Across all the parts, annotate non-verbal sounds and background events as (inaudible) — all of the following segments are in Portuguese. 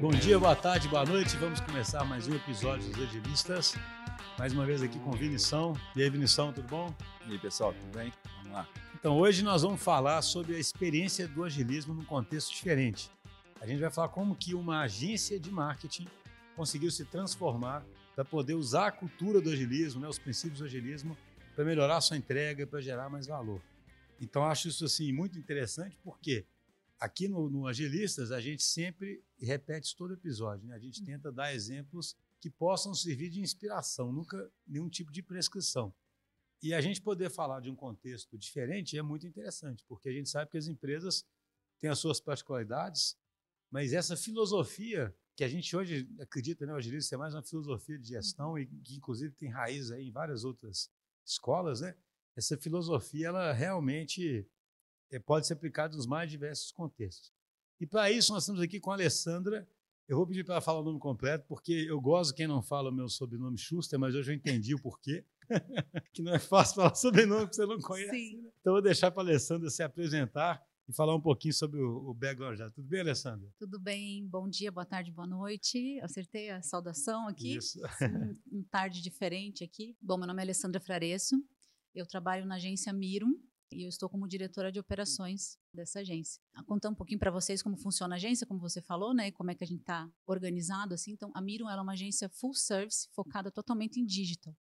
Bom dia, boa tarde, boa noite. Vamos começar mais um episódio dos Agilistas. Mais uma vez aqui com Vinição. E aí, Vinição, tudo bom? E aí, pessoal, tudo bem? Vamos lá. Então, hoje nós vamos falar sobre a experiência do agilismo num contexto diferente. A gente vai falar como que uma agência de marketing conseguiu se transformar para poder usar a cultura do agilismo, né, os princípios do agilismo, para melhorar a sua entrega, para gerar mais valor. Então, acho isso assim muito interessante, porque aqui no, no Agilistas, a gente sempre repete isso todo episódio. Né? A gente tenta dar exemplos que possam servir de inspiração, nunca nenhum tipo de prescrição. E a gente poder falar de um contexto diferente é muito interessante, porque a gente sabe que as empresas têm as suas particularidades, mas essa filosofia que a gente hoje acredita, né, o agilista é mais uma filosofia de gestão e que inclusive tem raiz aí em várias outras escolas, né? Essa filosofia ela realmente pode ser aplicado nos mais diversos contextos. E para isso, nós estamos aqui com a Alessandra. Eu vou pedir para ela falar o nome completo, porque eu gosto quem não fala o meu sobrenome Schuster, mas hoje eu entendi o porquê. (laughs) que não é fácil falar sobrenome que você não conhece. Sim. Né? Então, vou deixar para a Alessandra se apresentar e falar um pouquinho sobre o, o background já. Tudo bem, Alessandra? Tudo bem. Bom dia, boa tarde, boa noite. Acertei a saudação aqui. Isso. (laughs) um, um tarde diferente aqui. Bom, meu nome é Alessandra Fraresso. Eu trabalho na agência Mirum, e eu estou como diretora de operações dessa agência. Vou contar um pouquinho para vocês como funciona a agência, como você falou, né, e como é que a gente está organizado assim. Então, a Mirum é uma agência full service focada totalmente em digital.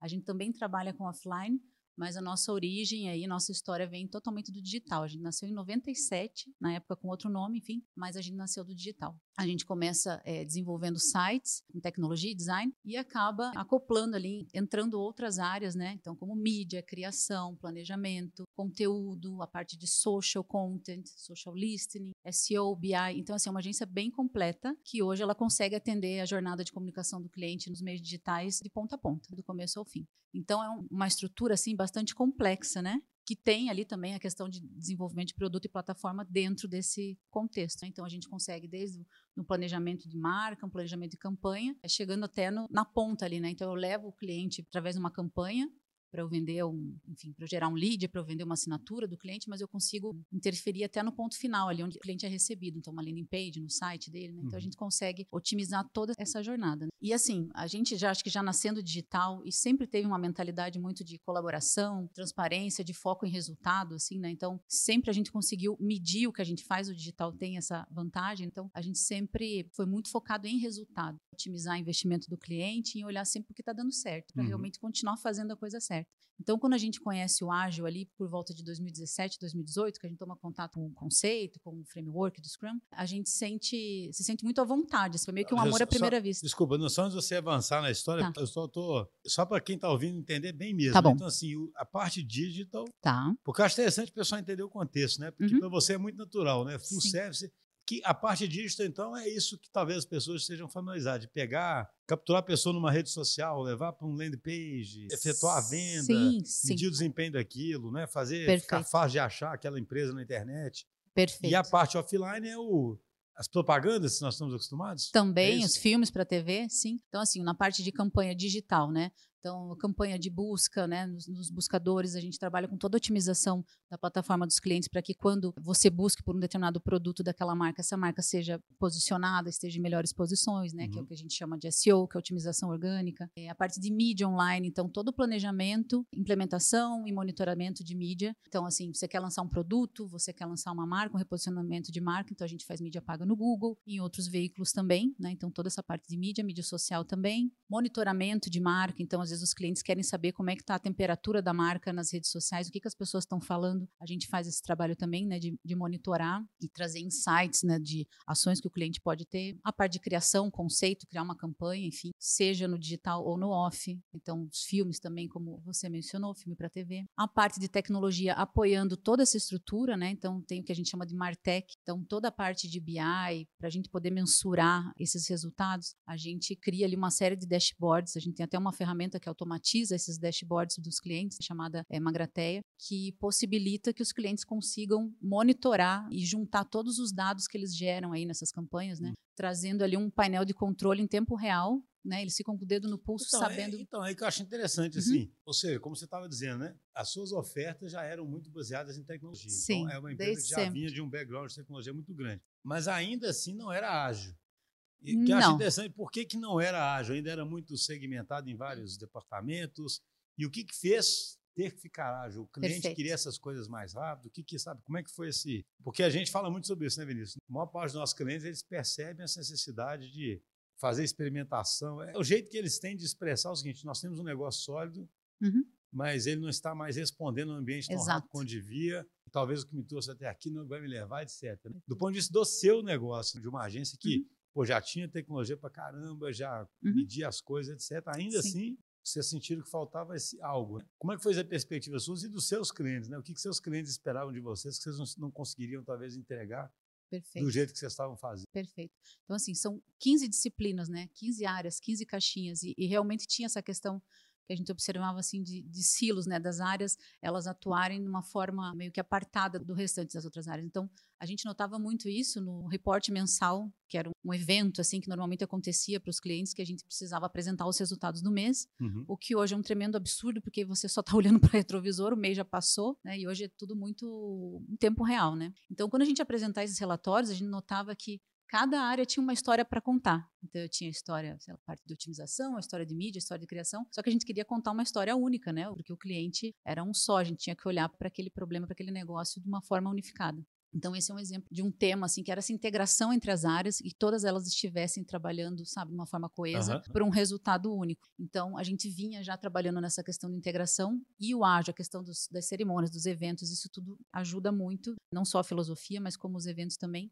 A gente também trabalha com offline, mas a nossa origem aí, nossa história vem totalmente do digital. A gente nasceu em 97, na época com outro nome, enfim, mas a gente nasceu do digital. A gente começa é, desenvolvendo sites com tecnologia e design e acaba acoplando ali, entrando outras áreas, né? Então, como mídia, criação, planejamento, conteúdo, a parte de social content, social listening, SEO, BI. Então, assim, é uma agência bem completa que hoje ela consegue atender a jornada de comunicação do cliente nos meios digitais de ponta a ponta, do começo ao fim. Então, é uma estrutura, assim, bastante complexa, né? Que tem ali também a questão de desenvolvimento de produto e plataforma dentro desse contexto. Né? Então, a gente consegue desde no planejamento de marca, um planejamento de campanha, chegando até no, na ponta ali, né? Então, eu levo o cliente através de uma campanha para eu vender um, enfim, para gerar um lead, para eu vender uma assinatura do cliente, mas eu consigo interferir até no ponto final, ali onde o cliente é recebido, então uma landing page no site dele, né? Então a uhum. gente consegue otimizar toda essa jornada. Né? E assim, a gente já acho que já nascendo digital e sempre teve uma mentalidade muito de colaboração, transparência, de foco em resultado, assim, né? Então sempre a gente conseguiu medir o que a gente faz, o digital tem essa vantagem, então a gente sempre foi muito focado em resultado, otimizar o investimento do cliente e olhar sempre o que está dando certo, para uhum. realmente continuar fazendo a coisa certa. Então, quando a gente conhece o ágil ali por volta de 2017, 2018, que a gente toma contato com o conceito, com o framework do Scrum, a gente sente, se sente muito à vontade. Isso foi meio que um amor à primeira só, vista. Desculpa, não só antes de você avançar na história, tá. eu só tô só para quem está ouvindo entender bem mesmo. Tá bom. Então, assim, a parte digital. Tá. Porque eu acho interessante o pessoal entender o contexto, né? Porque uhum. para você é muito natural, né? Full Sim. service que a parte digital, então, é isso que talvez as pessoas sejam familiarizadas, de pegar, capturar a pessoa numa rede social, levar para um landing page, efetuar a venda, sim, medir o desempenho daquilo, né? fazer Perfeito. ficar fácil de achar aquela empresa na internet. Perfeito. E a parte offline é o, as propagandas que nós estamos acostumados? Também, é os filmes para TV, sim. Então, assim, na parte de campanha digital, né? Então, campanha de busca, né, nos, nos, buscadores, a gente trabalha com toda a otimização da plataforma dos clientes para que quando você busque por um determinado produto daquela marca, essa marca seja posicionada, esteja em melhores posições, né, uhum. que é o uhum. que a gente chama de SEO, que é otimização orgânica. É a parte de mídia online, então todo o planejamento, implementação e monitoramento de mídia. Então, assim, você quer lançar um produto, você quer lançar uma marca, um reposicionamento de marca, então a gente faz mídia paga no Google, em outros veículos também, né? Então toda essa parte de mídia, mídia social também, monitoramento de marca, então às vezes os clientes querem saber como é que está a temperatura da marca nas redes sociais, o que, que as pessoas estão falando. A gente faz esse trabalho também, né, de, de monitorar e trazer insights, né, de ações que o cliente pode ter. A parte de criação, conceito, criar uma campanha, enfim, seja no digital ou no off. Então, os filmes também, como você mencionou, filme para TV. A parte de tecnologia apoiando toda essa estrutura, né? Então, tem o que a gente chama de Martech. Então, toda a parte de BI, para a gente poder mensurar esses resultados, a gente cria ali uma série de dashboards. A gente tem até uma ferramenta que automatiza esses dashboards dos clientes, chamada é, Magrateia, que possibilita que os clientes consigam monitorar e juntar todos os dados que eles geram aí nessas campanhas, né? Hum. Trazendo ali um painel de controle em tempo real né? Eles ficam com o dedo no pulso, então, sabendo. É, então, é que eu acho interessante, uhum. assim. Ou seja, como você estava dizendo, né? As suas ofertas já eram muito baseadas em tecnologia. Então, Sim, então, é uma empresa que já sempre. vinha de um background de tecnologia muito grande. Mas ainda assim não era ágil. E que eu acho interessante, por que, que não era ágil? Ainda era muito segmentado em vários departamentos. E o que, que fez ter que ficar ágil? O cliente Perfeito. queria essas coisas mais rápido? O que, que sabe? Como é que foi esse? Porque a gente fala muito sobre isso, né, Vinícius? A maior parte dos nossos clientes eles percebem essa necessidade de fazer experimentação. É o jeito que eles têm de expressar o seguinte: nós temos um negócio sólido, Uhum. mas ele não está mais respondendo no ambiente tão Exato. rápido quanto devia. Talvez o que me trouxe até aqui não vai me levar, etc. né? Do ponto de vista do seu negócio, de uma agência que pô, já tinha tecnologia para caramba, já Uhum. media as coisas, etc. Ainda Sim. assim, vocês sentiram que faltava esse algo. né? Como é que foi a perspectiva sua e dos seus clientes? Né? O que, que seus clientes esperavam de vocês que vocês não, não conseguiriam, talvez, entregar Perfeito. do jeito que vocês estavam fazendo? Perfeito. Então, assim, são 15 disciplinas, né? 15 áreas, 15 caixinhas. E, e realmente tinha essa questão que a gente observava, assim, de, de silos, né? Das áreas, elas atuarem de uma forma meio que apartada do restante das outras áreas. Então, a gente notava muito isso no reporte mensal, que era um evento, assim, que normalmente acontecia para os clientes, que a gente precisava apresentar os resultados do mês. Uhum. O que hoje é um tremendo absurdo, porque você só está (laughs) olhando para o retrovisor, o mês já passou, né? E hoje é tudo muito em tempo real, né? Então, quando a gente apresentar esses relatórios, a gente notava que cada área tinha uma história para contar. Então, eu tinha a história, sei lá, parte de otimização, a história de mídia, a história de criação. Só que a gente queria contar uma história única, né? Porque o cliente era um só, a gente tinha que olhar para aquele problema, para aquele negócio de uma forma unificada. Então, esse é um exemplo de um tema, assim, que era essa integração entre as áreas e todas elas estivessem trabalhando, sabe, de uma forma coesa Aham. para um resultado único. Então, a gente vinha já trabalhando nessa questão de integração e o ágil, a questão dos- das cerimônias, dos eventos, isso tudo ajuda muito, não só a filosofia, mas como os eventos também,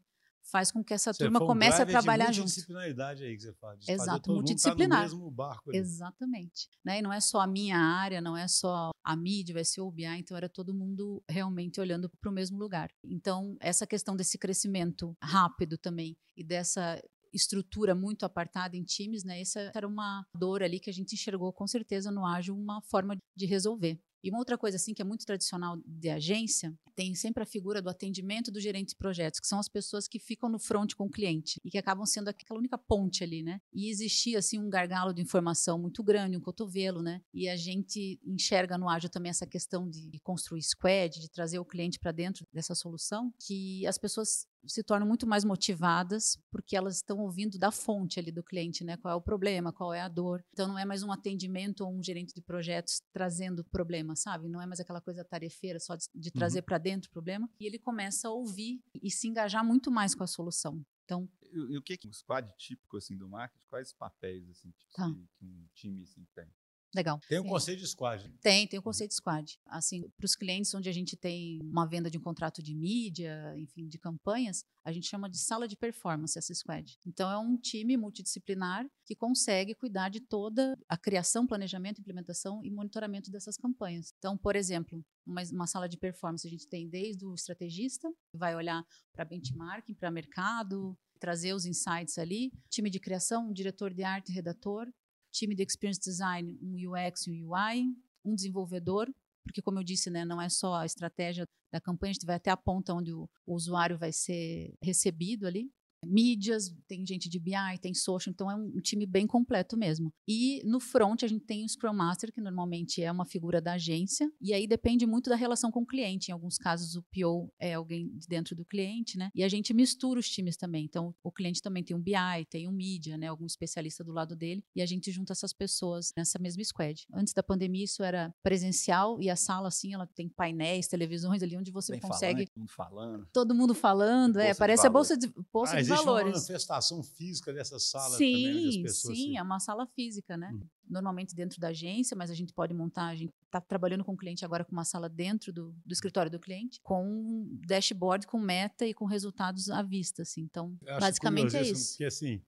faz com que essa Você turma um comece a driver trabalhar junto. multidisciplinaridade aí que você fala. Exato, todo mundo tá multidisciplinar. no mesmo barco ali. Exatamente. Né? E não é só a minha área, não é só a mídia, vai ser o BI, então era todo mundo realmente olhando para o mesmo lugar. Então, essa questão desse crescimento rápido também e dessa estrutura muito apartada em times, né? Essa era uma dor ali que a gente enxergou com certeza no ágil uma forma de resolver. E uma outra coisa assim que é muito tradicional de agência, tem sempre a figura do atendimento do gerente de projetos, que são as pessoas que ficam no front com o cliente e que acabam sendo aquela única ponte ali, né? E existia assim um gargalo de informação muito grande, um cotovelo, né? E a gente enxerga no ágil também essa questão de construir squad, de trazer o cliente para dentro dessa solução, que as pessoas se tornam muito mais motivadas porque elas estão ouvindo da fonte ali do cliente, né? Qual é o problema, qual é a dor. Então não é mais um atendimento ou um gerente de projetos trazendo problema, sabe? Não é mais aquela coisa tarefeira só de, de trazer para dentro o problema. E ele começa a ouvir e se engajar muito mais com a solução. Então, E, e o que que um squad típico assim do marketing? Quais papéis assim Tá. que, que um time assim tem? Legal. Tem um É. conceito de squad. né? Tem, tem o conceito de squad. Assim, para os clientes onde a gente tem uma venda de um contrato de mídia, enfim, de campanhas, a gente chama de sala de performance essa squad. Então é um time multidisciplinar que consegue cuidar de toda a criação, planejamento, implementação e monitoramento dessas campanhas. Então, por exemplo, uma, uma sala de performance a gente tem desde o estrategista, que vai olhar para benchmarking, para mercado, trazer os insights ali, time de criação, um diretor de arte, redator, time de experience design, um UX e um UI, um desenvolvedor, porque como eu disse, né, não é só a estratégia da campanha, a gente vai até a ponta onde o, o usuário vai ser recebido ali. Mídias, tem gente de BI, tem social, então é um, time bem completo mesmo. E no front a gente tem o Scrum Master, que normalmente é uma figura da agência, e aí depende muito da relação com o cliente. Em alguns casos o PO é alguém de dentro do cliente, né? E a gente mistura os times também. Então o cliente também tem um BI, tem um mídia, né? Algum especialista do lado dele, e a gente junta essas pessoas nessa mesma squad. Antes da pandemia isso era presencial e a sala assim, ela tem painéis, televisões ali onde você Bem consegue falante, todo mundo falando. todo mundo falando, é, parece a bolsa de bolsa Ah, de existe uma valores. manifestação física dessa sala também, onde as Sim, pessoas sim, se- é uma sala física, né? Uhum. Normalmente dentro da agência, mas a gente pode montar, a gente está trabalhando com o cliente agora com uma sala dentro do, do escritório do cliente, com um dashboard, com meta e com resultados à vista, assim. Então, basicamente é isso. Porque assim,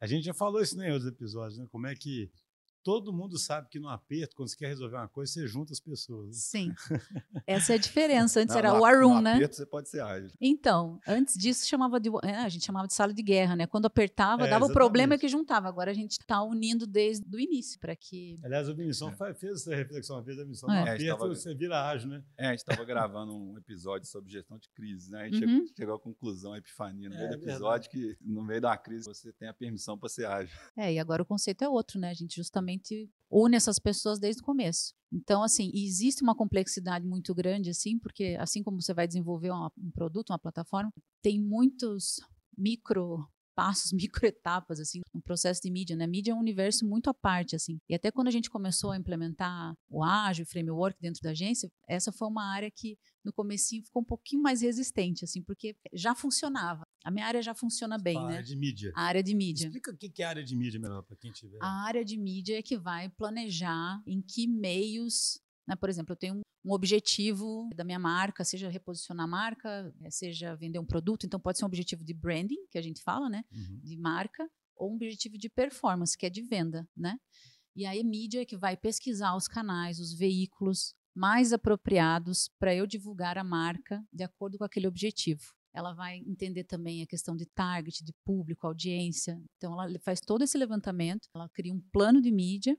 a gente já falou isso em outros episódios, né? Como é que todo mundo sabe que no aperto, quando você quer resolver uma coisa, você junta as pessoas. Sim. (laughs) Essa é a diferença. Antes Não, era o Arun, no né? aperto você pode ser ágil. Então, antes disso chamava de, é, a gente chamava de sala de guerra, né? Quando apertava, É, dava o problema exatamente. que juntava. Agora a gente está unindo desde o início para que Aliás, o Vinicius É. fez essa reflexão uma vez, a missão É. no É, aperto, estava- você vira ágil, né? É, a gente estava gravando um episódio sobre gestão de crise, né? A gente Uhum. chegou, à conclusão, a epifania no É, meio do verdade. episódio, que no meio da crise você tem a permissão para ser ágil. É, e agora o conceito é outro, né? A gente justamente une essas pessoas desde o começo. Então, assim, existe uma complexidade muito grande, assim, porque assim como você vai desenvolver um produto, uma plataforma, tem muitos micro passos, (laughs) microetapas, assim, no processo de mídia, né? Mídia é um universo muito à parte, assim. E até quando a gente começou a implementar o ágil, framework dentro da agência, essa foi uma área que no comecinho ficou um pouquinho mais resistente, assim, porque já funcionava. A minha área já funciona bem, a né? área de mídia. A área de mídia. Explica o que é a área de mídia, melhor, para quem tiver. A área de mídia é que vai planejar em que meios né? Por exemplo, eu tenho um objetivo da minha marca, seja reposicionar a marca, eh, seja vender um produto, então pode ser um objetivo de branding, que a gente fala, né? Uhum. De marca, ou um objetivo de performance, que é de venda, né? E aí a mídia é que vai pesquisar os canais, os veículos mais apropriados para eu divulgar a marca de acordo com aquele objetivo. Ela vai entender também a questão de target, de público, audiência. Então, ela faz todo esse levantamento, ela cria um plano de mídia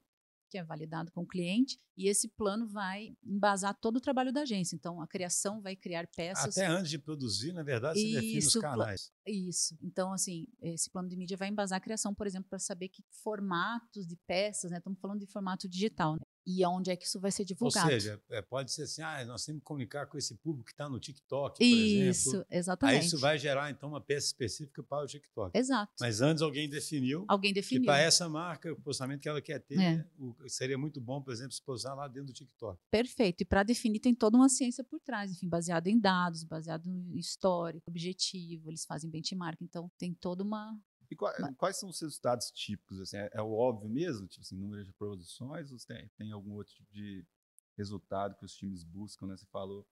que é validado com o cliente, e esse plano vai embasar todo o trabalho da agência. Então, a criação vai criar peças. Até antes de produzir, na verdade, você define os canais. Isso. Então, assim, esse plano de mídia vai embasar a criação, por exemplo, para saber que formatos de peças, né? Estamos falando de formato digital, né? E onde é que isso vai ser divulgado. Ou seja, é, pode ser assim, ah, nós temos que comunicar com esse público que está no TikTok, por isso, exemplo. exatamente. Aí isso vai gerar, então, uma peça específica para o TikTok. Exato. Mas antes alguém definiu, alguém definiu. que para essa marca, o posicionamento que ela quer ter, é. o, seria muito bom, por exemplo, se posar lá dentro do TikTok. Perfeito. E para definir tem toda uma ciência por trás, enfim, baseado em dados, baseado em histórico, objetivo, eles fazem benchmark, então tem toda uma, e quais, quais são os resultados típicos? Assim, é, é, o óbvio mesmo? Tipo assim, número de produções? Ou tem, tem algum outro tipo de resultado que os times buscam? Né? Você falou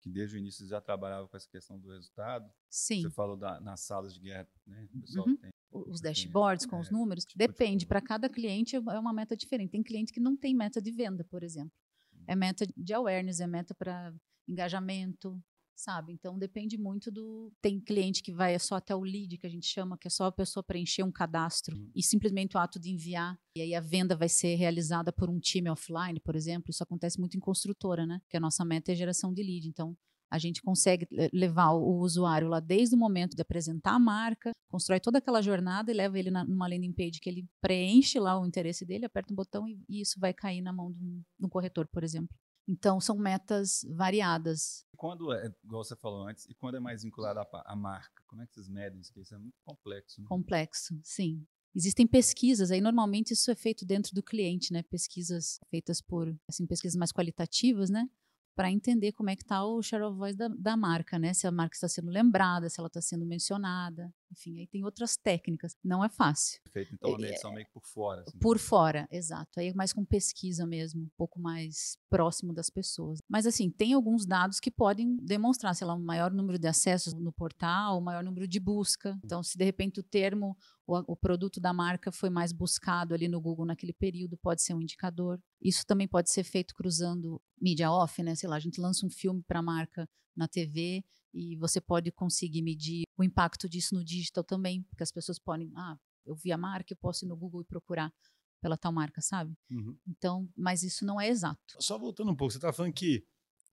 que desde o início você já trabalhava com essa questão do resultado. Sim. Você falou da, nas salas de guerra, né? O pessoal uhum. tem, os dashboards com é, os números. Tipo Depende, de... para cada cliente é uma meta diferente. Tem cliente que não tem meta de venda, por exemplo. É uhum. meta de awareness, é meta para engajamento, sabe? Então depende muito do. Tem cliente que vai só até o lead, que a gente chama, que é só a pessoa preencher um cadastro uhum. e simplesmente o ato de enviar. E aí a venda vai ser realizada por um time offline, por exemplo. Isso acontece muito em construtora, né? Que a nossa meta é geração de lead. Então a gente consegue levar o usuário lá desde o momento de apresentar a marca, constrói toda aquela jornada e leva ele na, numa landing page que ele preenche lá o interesse dele, aperta um botão e, e isso vai cair na mão de um, de um corretor, por exemplo. Então, são metas variadas. Quando é, igual você falou antes, e quando é mais vinculado à, à marca, como é que vocês medem isso? Isso é muito complexo. Né? Complexo, sim. Existem pesquisas, aí normalmente isso é feito dentro do cliente, né? Pesquisas feitas por, assim, pesquisas mais qualitativas, né? para entender como é que está o share of voice da, da, marca, né? Se a marca está sendo lembrada, se ela está sendo mencionada, enfim, aí tem outras técnicas. Não é fácil. Feito então a medição meio que por fora. Assim. Por fora, exato. Aí é mais com pesquisa mesmo, um pouco mais próximo das pessoas. Mas assim, tem alguns dados que podem demonstrar, sei lá, um maior número de acessos no portal, um maior número de busca. Então, se de repente o termo o, o, produto da marca foi mais buscado ali no Google naquele período, pode ser um indicador. Isso também pode ser feito cruzando mídia off, né? Sei lá, a gente lança um filme para a marca na TV e você pode conseguir medir o impacto disso no digital também, porque as pessoas podem, ah, eu vi a marca, eu posso ir no Google e procurar pela tal marca, sabe? Uhum. Então, mas isso não é exato. Só voltando um pouco, você está falando que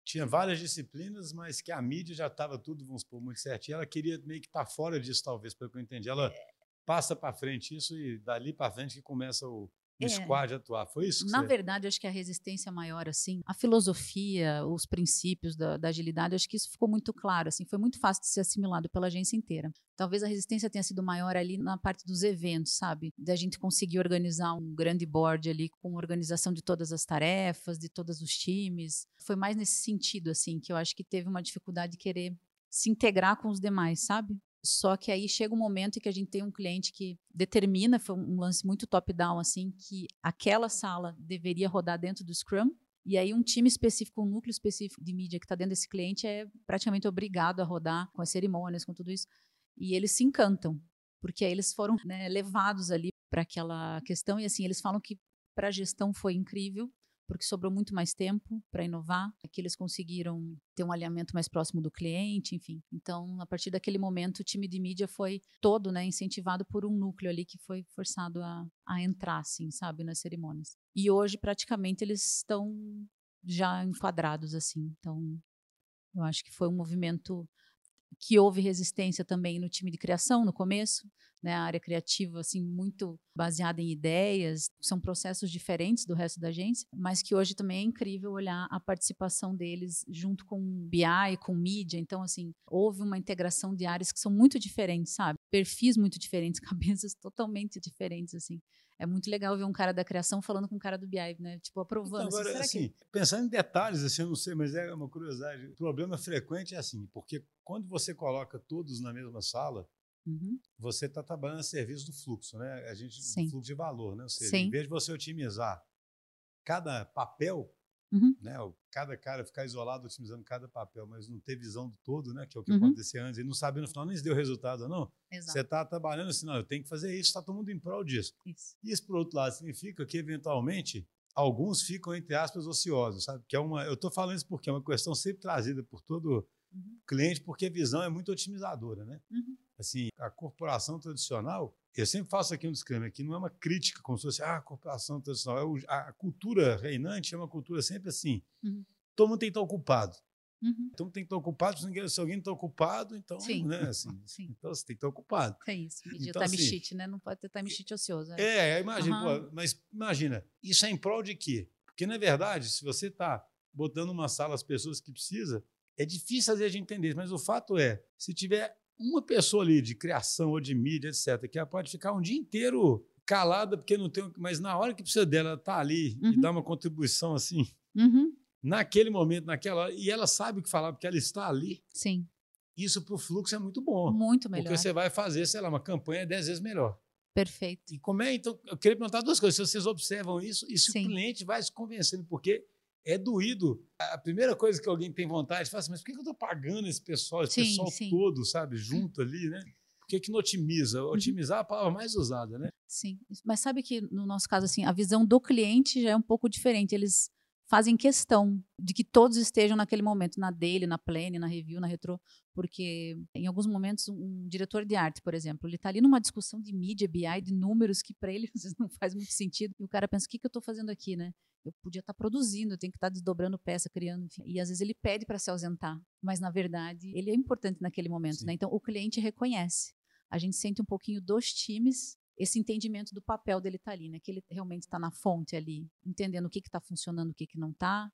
tinha várias disciplinas, mas que a mídia já estava tudo, vamos supor, muito certinho. Ela queria meio que estar tá fora disso, talvez, pelo que eu entendi. Ela é passa para frente isso e dali para frente que começa o, o é. squad atuar. Foi isso? Na você... verdade, acho que a resistência maior, assim, a filosofia, os princípios da, da, agilidade, acho que isso ficou muito claro, assim, foi muito fácil de ser assimilado pela agência inteira. Talvez a resistência tenha sido maior ali na parte dos eventos, sabe? Da gente conseguir organizar um grande board ali com organização de todas as tarefas, de todos os times. Foi mais nesse sentido, assim, que eu acho que teve uma dificuldade de querer se integrar com os demais, sabe? Só que aí chega um momento em que a gente tem um cliente que determina, foi um lance muito top-down, assim, que aquela sala deveria rodar dentro do Scrum. E aí um time específico, um núcleo específico de mídia que está dentro desse cliente é praticamente obrigado a rodar com as cerimônias, com tudo isso. E eles se encantam, porque aí eles foram né, levados ali para aquela questão. E assim, eles falam que para a gestão foi incrível, porque sobrou muito mais tempo para inovar, que eles conseguiram ter um alinhamento mais próximo do cliente, enfim. Então, a partir daquele momento, o time de mídia foi todo, né, incentivado por um núcleo ali que foi forçado a, a entrar, assim, sabe, nas cerimônias. E hoje, praticamente, eles estão já enquadrados, assim. Então, eu acho que foi um movimento que houve resistência também no time de criação no começo, né, a área criativa assim muito baseada em ideias, são processos diferentes do resto da agência, mas que hoje também é incrível olhar a participação deles junto com BI, com mídia, então assim, houve uma integração de áreas que são muito diferentes, sabe? Perfis muito diferentes, (laughs) cabeças totalmente diferentes, assim. É muito legal ver um cara da criação falando com um cara do BI, né? Tipo, aprovando. Então, agora, assim, assim, pensando em detalhes, assim, eu não sei, mas é uma curiosidade. O problema frequente é assim, porque quando você coloca todos na mesma sala, uhum. você está trabalhando a serviço do fluxo, né? A gente, Sim. do fluxo de valor, né? Ou seja, Sim. em vez de você otimizar cada papel, Uhum. né? Cada cara ficar isolado otimizando cada papel, mas não ter visão do todo, né? Que é o que Uhum. acontecia antes, e não saber no final nem se deu resultado ou não. Exato. Você está trabalhando assim, não, eu tenho que fazer isso, está todo mundo em prol disso. Isso. Isso, por outro lado, significa que, eventualmente, alguns ficam, entre aspas, ociosos, sabe? Que é uma, eu estou falando isso porque é uma questão sempre trazida por todo Uhum. cliente, porque a visão é muito otimizadora, né? Uhum. Assim, a corporação tradicional, eu sempre faço aqui um disclaimer, que não é uma crítica, como se fosse, ah, a corporação tradicional, é o- a cultura reinante é uma cultura sempre assim, Uhum. todo mundo tem que estar ocupado. Uhum. Todo mundo tem que estar ocupado, se alguém não está ocupado, então, Sim. né, assim, (laughs) Sim. então você tem que estar ocupado. É isso. Medir Então, o time assim, sheet, né? Não pode ter time sheet ocioso. é. É, imagina, pô, mas imagina, isso é em prol de quê? Porque, na verdade, se você está botando uma sala as pessoas que precisa, é difícil às vezes de entender, mas o fato é, se tiver uma pessoa ali de criação ou de mídia, etc., que ela pode ficar um dia inteiro calada porque não tem, mas na hora que precisa dela, ela tá ali e Uhum. dá uma contribuição assim, Uhum. naquele momento, naquela hora, e ela sabe o que falar porque ela está ali. Sim. Isso para o fluxo é muito bom. Muito melhor. Porque você vai fazer, sei lá, uma campanha dez vezes melhor. Perfeito. E como é, então, eu queria perguntar duas coisas. Se vocês observam isso, e se Sim. o cliente vai se convencendo, porque é doído. A primeira coisa que alguém tem vontade de falar assim, mas por que que eu estou pagando esse pessoal, esse Sim, pessoal sim. todo, sabe, junto ali, né? Por que, que não otimiza? Uhum. Otimizar é a palavra mais usada, né? Sim. Mas sabe que no nosso caso, assim, a visão do cliente já é um pouco diferente. Eles fazem questão de que todos estejam naquele momento, na daily, na plane, na review, na retro, porque em alguns momentos um, diretor de arte, por exemplo, ele está ali numa discussão de mídia, BI, de números que para ele (laughs) não faz muito sentido. E o cara pensa, o que, que eu estou fazendo aqui, né? Eu podia estar produzindo, eu tenho que estar desdobrando peça, criando, enfim. E às vezes ele pede para se ausentar, mas na verdade ele é importante naquele momento, Sim. né? Então o cliente reconhece. A gente sente um pouquinho dos times esse entendimento do papel dele estar ali, né? Que ele realmente está na fonte ali, entendendo o que está funcionando, o que, que não está,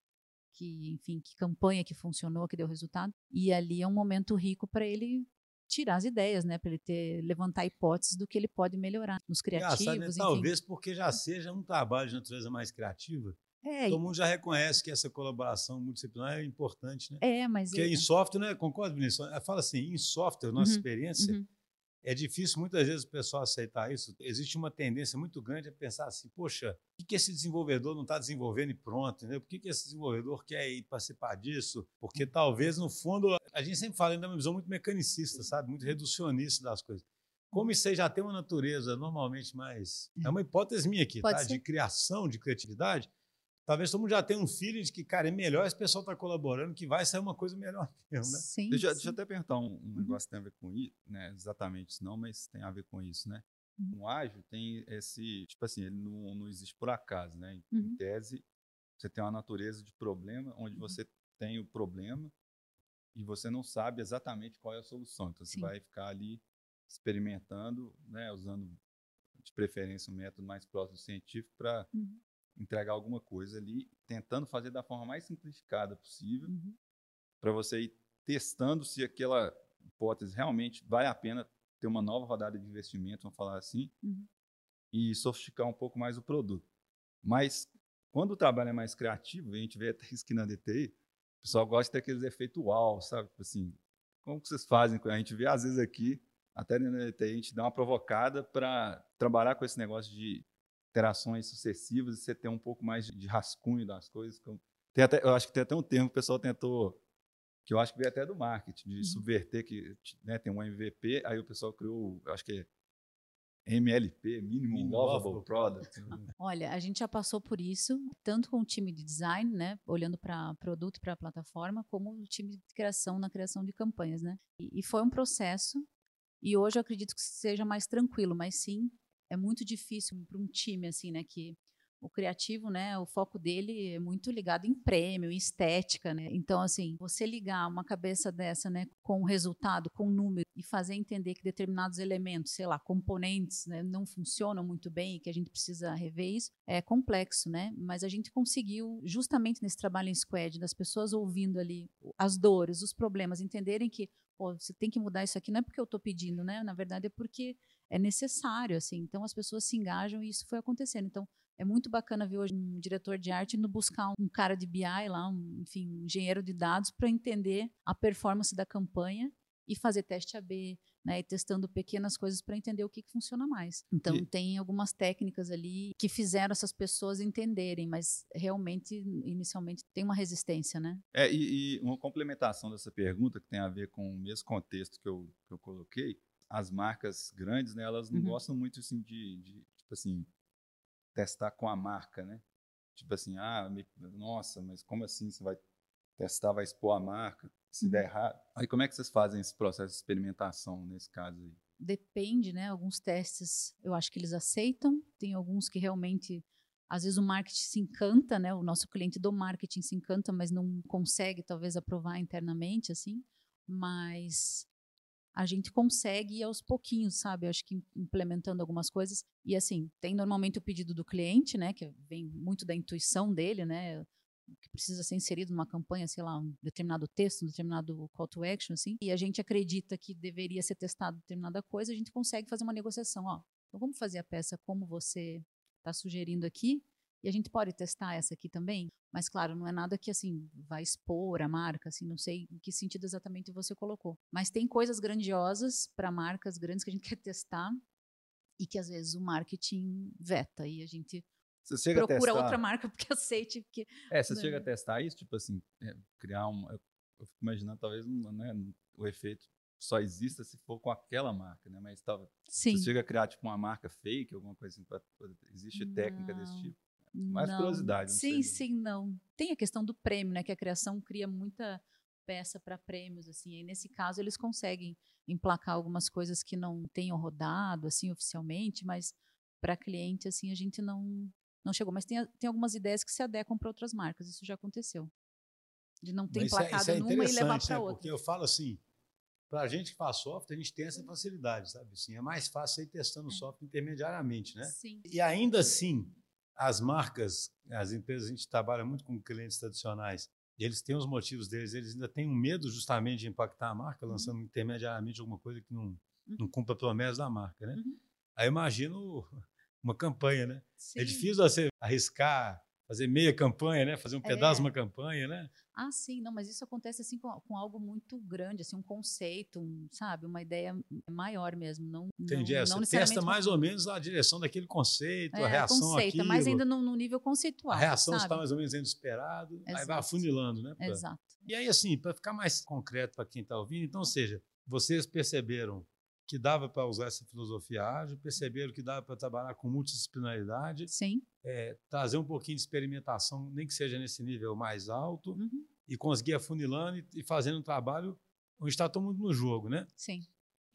que, enfim, que campanha que funcionou, que deu resultado. E ali é um momento rico para ele tirar as ideias, né? Para ele ter levantar hipóteses do que ele pode melhorar nos criativos, Engraçado, né? enfim. Talvez porque já seja um trabalho de natureza mais criativa. É, Todo mundo já reconhece que essa colaboração multidisciplinar é importante, né? é, mas Porque é- em software, né? Concorda, Vinícius? Fala assim, em software, nossa Uhum, experiência, uhum, é difícil muitas vezes o pessoal aceitar isso. Existe uma tendência muito grande a pensar assim, poxa, o que, esse desenvolvedor não está desenvolvendo e pronto? Entendeu? Por que, esse desenvolvedor quer ir participar disso? Porque talvez, no fundo, a gente sempre fala ainda uma visão muito mecanicista, sabe? Muito reducionista das coisas. Como isso aí já tem uma natureza normalmente mais... É uma hipótese minha aqui, Pode tá? ser. De criação, de criatividade. Talvez todo mundo já tenha um feeling de que, cara, é melhor esse pessoal estar colaborando, que vai sair uma coisa melhor (laughs) mesmo, né? Sim, Deixa, sim. deixa eu até perguntar um, um negócio que tem a ver com isso, né? Exatamente isso não, mas tem a ver com isso, né? Uhum. No ágil tem esse, tipo assim, ele não, não existe por acaso, né? Em, em Uhum. tese, você tem uma natureza de problema, onde Uhum. você tem o problema e você não sabe exatamente qual é a solução. Então, você Sim. vai ficar ali experimentando, né? Usando, de preferência, um método mais próximo do científico para Uhum, entregar alguma coisa ali, tentando fazer da forma mais simplificada possível uhum. para você ir testando se aquela hipótese realmente vale a pena ter uma nova rodada de investimento, vamos falar assim, Uhum. e sofisticar um pouco mais o produto. Mas quando o trabalho é mais criativo, a gente vê até (laughs) isso aqui na DTI, o pessoal gosta de ter aqueles efeitos uau, sabe? Tipo Assim, como que vocês fazem? A gente vê às vezes aqui, até na DTI, a gente dá uma provocada para trabalhar com esse negócio de interações sucessivas e você ter um pouco mais de, rascunho das coisas. Até, eu acho que tem até um termo que o pessoal tentou, que eu acho que veio até do marketing, de Uhum. subverter, que né, tem um MVP, aí o pessoal criou, eu acho que é MLP, Minimum Lovable Product. (laughs) Olha, a gente já passou por isso, tanto com o time de design, né, olhando para produto e para plataforma, como o time de criação na criação de campanhas, né? E, e foi um processo. E hoje eu acredito que seja mais tranquilo, mas sim, é muito difícil para um time assim, né, que o criativo, né, o foco dele é muito ligado em prêmio, em estética, né? Então, assim, você ligar uma cabeça dessa, né, com o resultado, com o número e fazer entender que determinados elementos, sei lá, componentes, né, não funcionam muito bem e que a gente precisa rever isso, é complexo, né? Mas a gente conseguiu, justamente nesse trabalho em squad, das pessoas ouvindo ali as dores, os problemas, entenderem que Pô, você tem que mudar isso aqui, não é porque eu estou pedindo, né? Na verdade é porque é necessário, assim. Então as pessoas se engajam e isso foi acontecendo. Então é muito bacana ver hoje um diretor de arte indo buscar um cara de BI lá, um, enfim, um engenheiro de dados para entender a performance da campanha e fazer teste AB, né, e testando pequenas coisas para entender o que, que, funciona mais. Então e... tem algumas técnicas ali que fizeram essas pessoas entenderem, mas realmente inicialmente tem uma resistência, né? É e, e uma complementação dessa pergunta que tem a ver com o mesmo contexto que eu, que eu coloquei, as marcas grandes, né, elas não uhum. gostam muito assim de, de tipo assim testar com a marca, né? Tipo assim, ah, me, nossa, mas como assim você vai testar, vai expor a marca, se uhum. der errado? Aí como é que vocês fazem esse processo de experimentação nesse caso aí? Depende, né? Alguns testes eu acho que eles aceitam, tem alguns que realmente às vezes o marketing se encanta, né? O nosso cliente do marketing se encanta, mas não consegue talvez aprovar internamente assim, mas a gente consegue ir aos pouquinhos, sabe? Acho que implementando algumas coisas. E assim, tem normalmente o pedido do cliente, né? Que vem muito da intuição dele, né? Que precisa ser inserido numa campanha, sei lá, um determinado texto, um determinado call to action, assim. E a gente acredita que deveria ser testado determinada coisa, a gente consegue fazer uma negociação, ó. Então vamos fazer a peça como você está sugerindo aqui, e a gente pode testar essa aqui também, mas claro, não é nada que assim vai expor a marca, assim, não sei em que sentido exatamente você colocou. Mas tem coisas grandiosas para marcas grandes que a gente (laughs) quer testar e que às vezes o marketing veta e a gente procura outra marca (laughs) porque aceite que É, você né? chega a testar isso, tipo assim, é, criar um eu, fico imaginando talvez né, o efeito só exista se for com aquela marca, né? Mas talvez você chega a criar tipo uma marca fake, alguma coisa assim, pra, existe técnica desse tipo. Mais não. curiosidade. sim, sei. sim, não. Tem a questão do prêmio, né? Que a criação cria muita peça para prêmios, assim. E nesse caso eles conseguem emplacar algumas coisas que não tenham rodado, assim, oficialmente, mas para cliente, assim, a gente não não chegou. Mas tem, tem algumas ideias que se adequam para outras marcas. Isso já aconteceu. De não ter mas emplacado isso é, isso é numa e levar para né? outra. Porque eu falo assim, para a gente que faz software, a gente tem essa facilidade, sabe? Assim, é mais fácil ir testando o é. software intermediariamente, né? Sim. E ainda assim, as marcas, as empresas, a gente trabalha muito com clientes tradicionais, eles têm os motivos deles, eles ainda têm um medo justamente de impactar a marca, uhum. lançando intermediariamente alguma coisa que não, uhum. não cumpra a promessa da marca, né? Uhum. Aí imagino (laughs) uma campanha, né? É Sim. É difícil você arriscar fazer meia campanha, né? Fazer um pedaço de uma campanha, né? Ah, sim, não, mas isso acontece assim com, com algo muito grande, assim, um conceito, um, sabe, uma ideia maior mesmo, não. Entendi. Não, é, não testa mais ou menos a direção daquele conceito, é, a reação conceito, aquilo. mas ainda no, no, nível conceitual. A reação está mais ou menos do esperado, Exato. aí vai afunilando, né? Pra... Exato. E aí, assim, para ficar mais concreto para quem está ouvindo, então, ou seja, vocês perceberam que dava para usar essa filosofia ágil, perceberam que dava para trabalhar com multidisciplinaridade, Sim. É, trazer um pouquinho de experimentação, nem que seja nesse nível mais alto, uhum. e conseguir afunilando e, e fazendo um trabalho onde está todo mundo no jogo, né? Sim.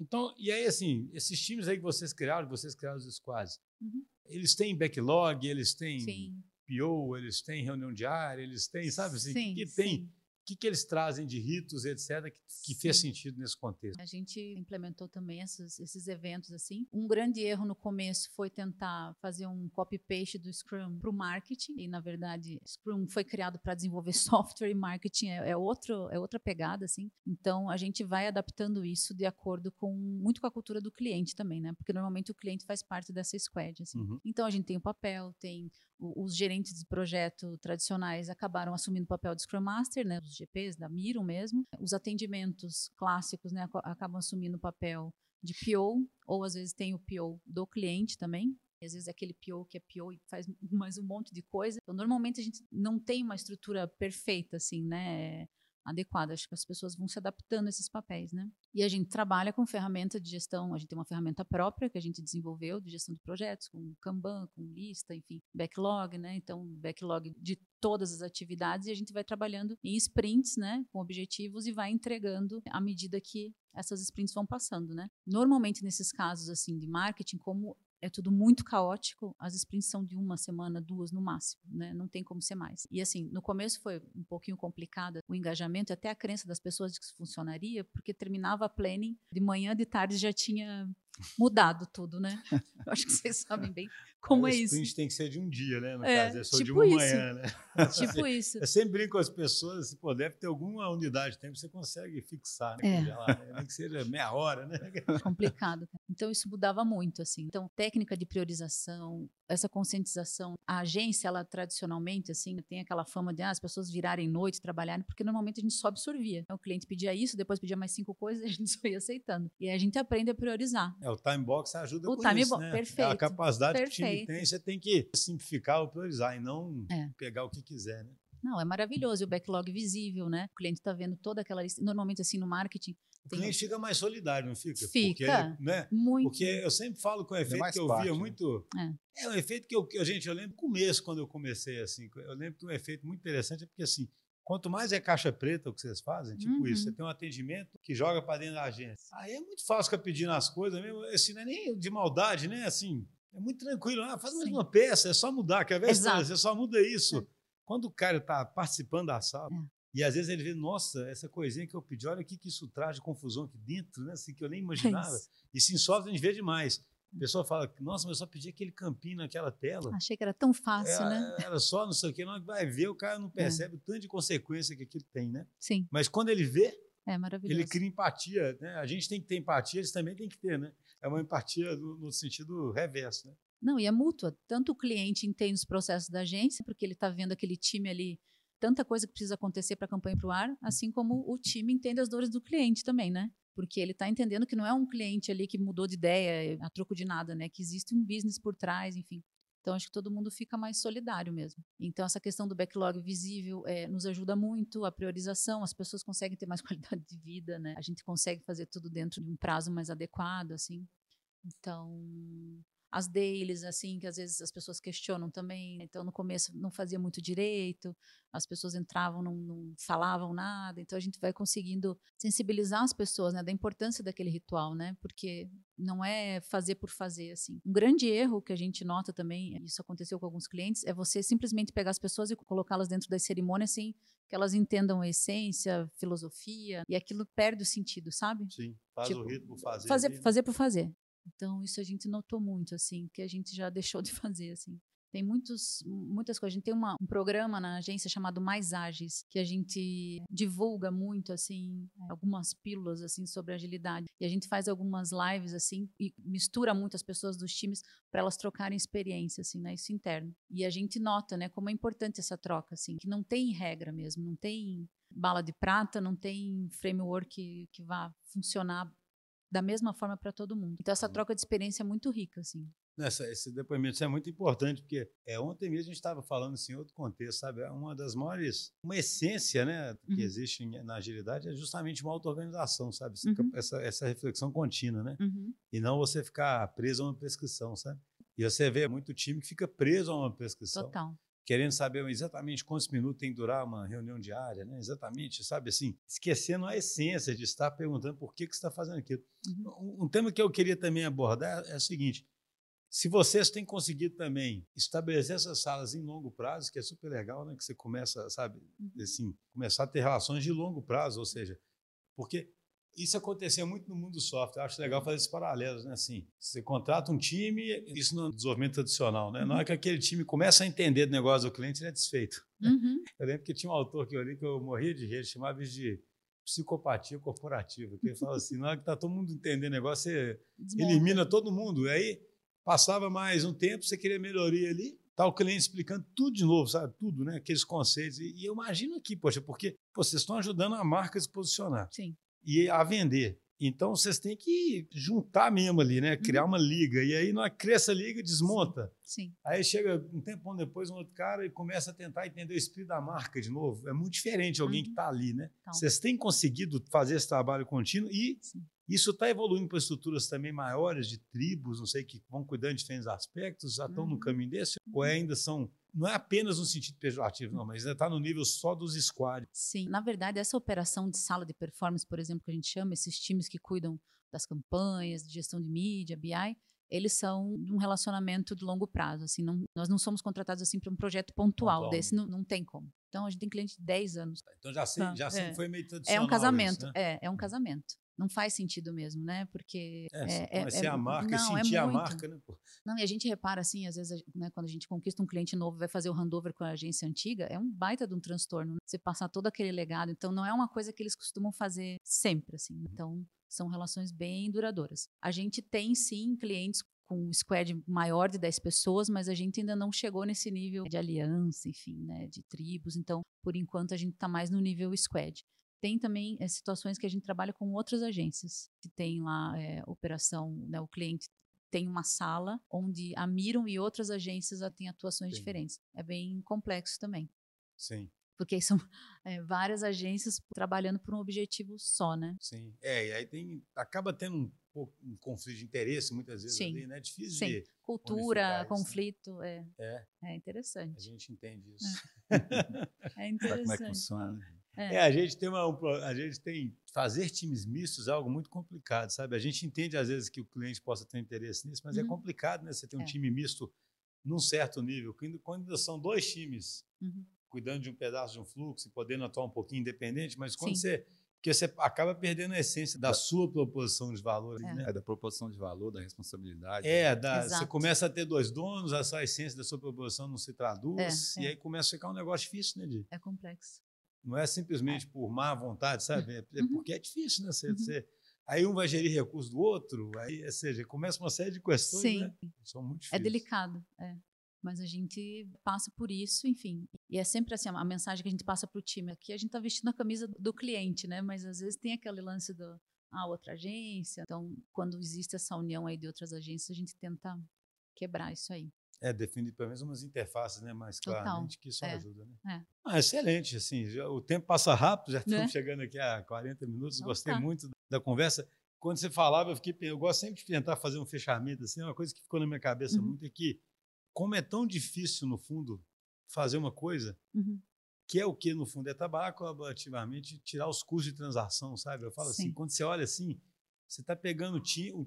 Então, e aí, assim, esses times aí que vocês criaram, vocês criaram os squads, uhum. eles têm backlog, eles têm Sim. PO, eles têm reunião diária, eles têm, sabe assim, sim, que tem o que, que eles trazem de ritos, etc., que, que fez sentido nesse contexto? A gente implementou também esses, esses eventos assim. Um grande erro no começo foi tentar fazer um copy-paste do Scrum para o marketing, e na verdade, Scrum foi criado para desenvolver (laughs) software e marketing é, é, outro, é outra pegada, assim. Então, a gente vai adaptando isso de acordo com muito com a cultura do cliente também, né? Porque normalmente o cliente faz parte dessa squad, assim. Uhum. Então, a gente tem o papel, tem os gerentes de projeto tradicionais acabaram assumindo o papel de Scrum Master, né, os GPs da Miro mesmo. Os atendimentos clássicos né, acabam assumindo o papel de PO, ou às vezes tem o PO do cliente também. Às vezes é aquele PO que é PO e faz mais um monte de coisa. Então, normalmente a gente não tem uma estrutura perfeita, assim, né? Adequada. Acho que as pessoas vão se adaptando a esses papéis, né? E a gente trabalha com ferramenta de gestão, a gente tem uma ferramenta própria que a gente desenvolveu de gestão de projetos, com Kanban, com lista, enfim, backlog, né? Então, backlog de todas as atividades e a gente vai trabalhando em sprints, né, com objetivos e vai entregando à medida que essas sprints vão passando, né? Normalmente nesses casos assim de marketing, como é tudo muito caótico, as sprints são de uma semana, duas no máximo, né? Não tem como ser mais. E assim, no começo foi um pouquinho complicado o engajamento, até a crença das pessoas de que isso funcionaria, porque terminava a planning de manhã, de tarde já tinha mudado tudo, né? Eu acho que vocês sabem bem como é, é isso. sprint tem que ser de um dia, né? No é, caso, é só tipo de uma isso. manhã, né? (laughs) Tipo isso. Eu sempre brinco com as pessoas, se pô, deve ter alguma unidade de tempo, você consegue fixar, né? É. Lá, né? Nem que seja meia hora, né? (laughs) Complicado. Então, isso mudava muito, assim. Então, técnica de priorização, essa conscientização. A agência, ela tradicionalmente, assim, tem aquela fama de ah, as pessoas virarem noite, trabalharem, porque normalmente a gente só absorvia. O cliente pedia isso, depois pedia mais cinco coisas (laughs) a gente só ia aceitando. E aí a gente aprende a priorizar. É, o time box ajuda o com time isso, né? Perfeito. É a capacidade perfeito. que o time tem, você tem que simplificar ou priorizar e não é. pegar o que quiser, né? Não, é maravilhoso. E o backlog visível, né? O cliente está vendo toda aquela lista. Normalmente, assim, no marketing. O cliente fica mais solidário, não fica? Fica. Porque, né? Muito. Porque eu sempre falo com o efeito que eu parte, via né? muito. É. é um efeito que eu, gente, eu lembro no começo, quando eu comecei, assim. Eu lembro que um efeito muito interessante é porque, assim, Quanto mais é caixa preta o que vocês fazem, tipo uhum. isso, você tem um atendimento que joga para dentro da agência. Aí é muito fácil ficar pedindo as coisas mesmo, assim, não é nem de maldade, né? Assim, é muito tranquilo. Ah, faz mais uma peça, é só mudar, quer ver? Você só muda isso. É. Quando o cara está participando da sala, é. e às vezes ele vê, nossa, essa coisinha que eu pedi, olha o que isso traz de confusão aqui dentro, né? Assim, que eu nem (laughs) imaginava. e se software a gente vê demais. A pessoa fala, nossa, mas eu só pedi aquele campinho naquela tela. Achei que era tão fácil, é, né? Era só não sei o que, não vai ver, o cara não é. percebe é. o tanto de consequência que aquilo tem, né? Sim. Mas quando ele vê, é maravilhoso. ele cria empatia, né? A gente tem que ter empatia, eles também têm que ter, né? É uma empatia no, no sentido reverso, né? Não, e é mútua. Tanto o cliente entende os processos da agência, porque ele está vendo aquele time ali, tanta coisa que precisa acontecer para a campanha para o ar, assim como o time entende as dores do cliente também, né? Porque ele está entendendo que não é um cliente ali que mudou de ideia a troco de nada, né? Que existe um business por trás, enfim. Então, acho que todo mundo fica mais solidário mesmo. Então, essa questão do backlog visível é, nos ajuda muito, a priorização, as pessoas conseguem ter mais (laughs) qualidade de vida, né? A gente consegue fazer tudo dentro de um prazo mais adequado, assim. Então, as dailies, assim, que às vezes as pessoas questionam também. Então, no começo não fazia muito direito, as pessoas entravam, não, não, falavam nada. Então, a gente vai conseguindo sensibilizar as pessoas, né, da importância daquele ritual, né, porque não é fazer por fazer, assim. Um grande erro que a gente nota também, isso aconteceu com alguns clientes, é você simplesmente pegar as pessoas e colocá-las dentro das cerimônias sem que elas entendam a essência, filosofia, e aquilo perde o sentido, sabe? Sim, faz tipo, o ritmo fazer. Fazer, né? fazer por fazer. Então, isso a gente notou muito, assim, que a gente já deixou de (laughs) fazer, assim. Tem muitos, muitas coisas. A gente tem uma, um programa na agência chamado Mais Ágeis, que a gente divulga muito, assim, algumas pílulas, assim, sobre agilidade. E a gente faz algumas lives, assim, e mistura muito as pessoas dos times para elas trocarem experiência, assim, né? Isso interno. E a gente nota, né, como é importante essa troca, assim, que não tem regra mesmo, não tem bala de prata, não tem framework que, que vá funcionar da mesma forma para todo mundo. Então essa uhum. troca de experiência é muito rica, assim. Nessa, esse depoimento é muito importante, porque é, ontem mesmo a gente estava falando assim, em outro contexto, sabe? É uma das maiores, uma essência né, que uhum. existe na agilidade é justamente uma auto-organização, sabe? Uhum. Essa, essa reflexão contínua, né? Uhum. E não você ficar preso a uma prescrição, sabe? E você vê muito time que fica preso a uma prescrição. Total querendo saber exatamente quantos minutos tem que durar uma reunião diária, né? exatamente, sabe assim, esquecendo a essência de estar perguntando por que, que você está fazendo aquilo. Uhum. Um, tema que eu queria também abordar é o seguinte, se vocês têm conseguido também estabelecer essas salas em longo prazo, que é super legal, né? que você começa, sabe, uhum. assim, começar a ter relações de longo prazo, ou seja, porque isso acontecia muito no mundo do software. Eu acho legal fazer esses paralelos, né? Assim, você contrata um time, isso no desenvolvimento tradicional, né? Uhum. Na hora que aquele time começa a entender do negócio do cliente, ele é desfeito. Uhum. (laughs) Eu lembro que tinha um autor que eu li que eu morria de rir, chamava de psicopatia corporativa, que ele falava assim, na hora que está todo mundo entendendo o negócio, você Desmonta. elimina todo mundo. E aí, passava mais um tempo, você queria melhoria ali, tá o cliente explicando tudo de novo, sabe? Tudo, né? Aqueles conceitos. E, e eu imagino aqui, poxa, porque pô, vocês estão ajudando a marca a se posicionar. Sim e a vender. Então vocês têm que juntar mesmo ali, né? Criar uhum. uma liga. E aí, na cresça a liga, desmonta. Sim. Aí chega um tempão depois um outro cara e começa a tentar entender o espírito da marca de novo. É muito diferente alguém uhum. que está ali, né? Então. Vocês têm conseguido fazer esse trabalho contínuo e Sim. Isso está evoluindo para estruturas também maiores de tribos, não sei, que vão cuidando de diferentes aspectos, já estão uhum. no caminho desse, ou uhum. ainda são não é apenas no sentido pejorativo, não, mas ainda está no nível só dos squads. Sim, na verdade, essa operação de sala de performance, por exemplo, que a gente chama, esses times que cuidam das campanhas, de gestão de mídia, BI, eles são de um relacionamento de longo prazo. Assim, não, nós não somos contratados assim para um projeto pontual, pontual desse, não, não tem como. Então a gente tem cliente de 10 anos. Então já, sei, já é. foi meio tradicional. É um casamento, isso, né? é, é um casamento não faz sentido mesmo, né? Porque é, é, é, a marca não, e sentir é a marca, né? Não, e a gente repara assim, às vezes, né, quando a gente conquista um cliente novo, vai fazer o handover com a agência antiga, é um baita de um transtorno, né? você passar todo aquele legado. Então, não é uma coisa que eles costumam fazer sempre, assim. Então, são relações bem duradouras. A gente tem sim clientes com um squad maior de 10 pessoas, mas a gente ainda não chegou nesse nível de aliança, enfim, né, de tribos. Então, por enquanto, a gente está mais no nível squad. Tem também é, situações que a gente trabalha com outras agências, que tem lá é, operação, né, o cliente tem uma sala onde a Miram e outras agências têm atuações Sim. diferentes. É bem complexo também. Sim. Porque são é, (laughs) várias agências trabalhando por um objetivo só, né? Sim. É, e aí tem, acaba tendo um, um conflito de interesse muitas vezes Sim. ali, né? É difícil Sim. de. Cultura, isso, conflito, né? é. é. É interessante. A gente entende isso. (laughs) É, (laughs) é interessante. como é que funciona. Né? É. é. a gente tem uma, a gente tem fazer times mistos é algo muito complicado, sabe? A gente entende às vezes que o cliente possa ter interesse nisso, mas é uhum. é complicado, né? Você ter um é. time misto num certo nível, quando são dois times uhum. cuidando de um pedaço de um fluxo e podendo atuar um pouquinho independente, mas quando Sim. você porque você acaba perdendo a essência da sua proposição de valor. É. Né? é da proposição de valor, da responsabilidade. É, da, você começa a ter dois donos, essa essência da sua proposição não se traduz, é, e é. aí começa a ficar um negócio difícil, né, Di? É complexo. Não é simplesmente por má vontade, sabe? É, é uhum. porque é difícil, né? Você, uhum. você, aí um vai gerir recursos do outro, aí, ou seja, começa uma série de questões, Sim. né? São muito difíceis. É delicado, é. Mas a gente passa por isso, enfim. E é sempre assim, a mensagem que a gente passa para o time. Aqui a gente está vestindo a camisa do cliente, né? Mas às vezes tem aquele lance do ah, outra agência. Então, quando existe essa união aí de outras agências, a gente tenta quebrar isso aí. É, definir pelo menos umas interfaces né, mais claramente, que isso é. ajuda. Né? É. Ah, excelente, assim, já, o tempo passa rápido, já estamos né? chegando aqui a 40 minutos, então, gostei tá. muito da conversa. Quando você falava, eu fiquei, eu gosto sempre de tentar fazer um fechamento, assim, uma coisa que ficou na minha cabeça uhum. muito é que, como é tão difícil, no fundo, fazer uma coisa, uhum. que é o que, no fundo, é trabalhar colaborativamente, tirar os custos de transação, sabe? Eu falo assim, Sim. assim, quando você olha assim, você está pegando o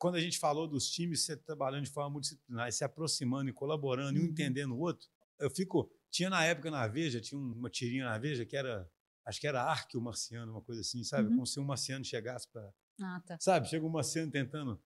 quando a gente falou dos times você trabalhando de forma multidisciplinar, se aproximando e colaborando, uhum. e um entendendo o outro, eu fico. Tinha na época na Veja, tinha uma tirinha na Veja que era. Acho que era Arque Marciano, uma coisa assim, sabe? Uhum. Como se um marciano chegasse para. Ah, tá. Sabe? Chega um marciano tentando.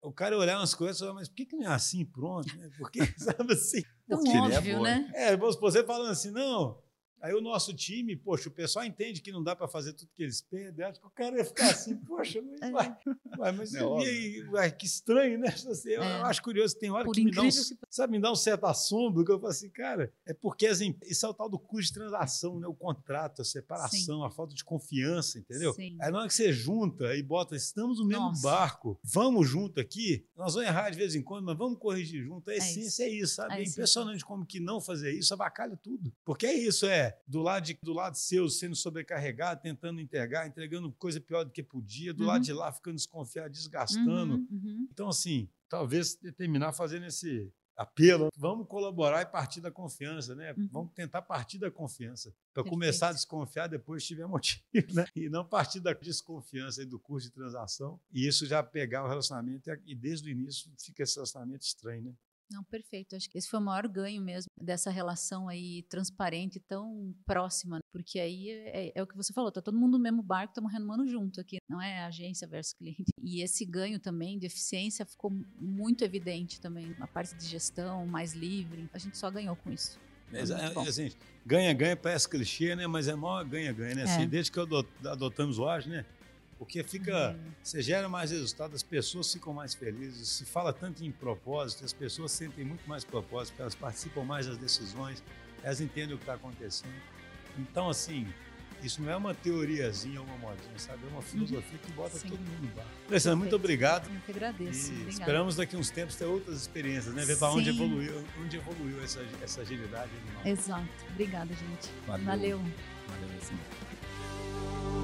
O cara olhar umas coisas e falar, mas por que, que não é assim? Pronto, né? Porque, (laughs) sabe assim? Tão óbvio, é né? É, você falando assim, não, Aí o nosso time, poxa, o pessoal entende que não dá para fazer tudo que eles pedem. Acho que o cara ia ficar assim, (laughs) poxa, mas, é. vai, vai, mas é e, vai, que estranho, né? Assim, eu, é. acho curioso, tem hora Por que me dá um, que... sabe, me dá um certo assombro, que eu falo assim, cara, é porque assim, isso é o tal do custo de transação, né? O contrato, a separação, Sim. a falta de confiança, entendeu? Sim. Aí na hora que você junta e bota, estamos no mesmo Nossa. barco, vamos junto aqui, nós vamos errar de vez em quando, mas vamos corrigir junto. A é essência é isso, é isso sabe? É, é impressionante como que não fazer isso avacalha tudo. Porque é isso, é do lado, de, do lado seu sendo sobrecarregado, tentando entregar, entregando coisa pior do que podia, do uhum. lado de lá ficando desconfiado, desgastando. Uhum, uhum. Então, assim, talvez terminar fazendo esse apelo. Vamos colaborar e partir da confiança, né? Uhum. Vamos tentar partir da confiança. Para começar a desconfiar depois tiver motivo, (laughs) né? E não partir da desconfiança e do curso de transação. E isso já pegar o relacionamento e desde o início fica esse relacionamento estranho, né? Não, perfeito. Acho que esse foi o maior ganho mesmo dessa relação aí transparente tão próxima, porque aí é, é o que você falou, tá todo mundo no mesmo barco, estamos remando junto aqui, não é agência versus cliente. E esse ganho também de eficiência ficou muito evidente também, a parte de gestão mais livre, a gente só ganhou com isso. É, assim, ganha, ganha parece clichê, né? Mas é maior ganha, ganha, né? Assim, é. desde que adotamos o Agile, né? Porque fica, uhum. você gera mais resultado, as pessoas ficam mais felizes. Se fala tanto em propósito, as pessoas sentem muito mais propósito, elas participam mais das decisões, elas entendem o que está acontecendo. Então, assim, isso não é uma teoriazinha ou uma modinha, sabe? É uma uhum. filosofia que bota Sim. todo mundo no bar. Alessandra, muito obrigado. Eu que agradeço. E esperamos daqui uns tempos ter outras experiências, né? Ver para onde evoluiu, onde evoluiu essa, essa agilidade animal. Exato. Obrigada, gente. Valeu. Valeu, Valeu.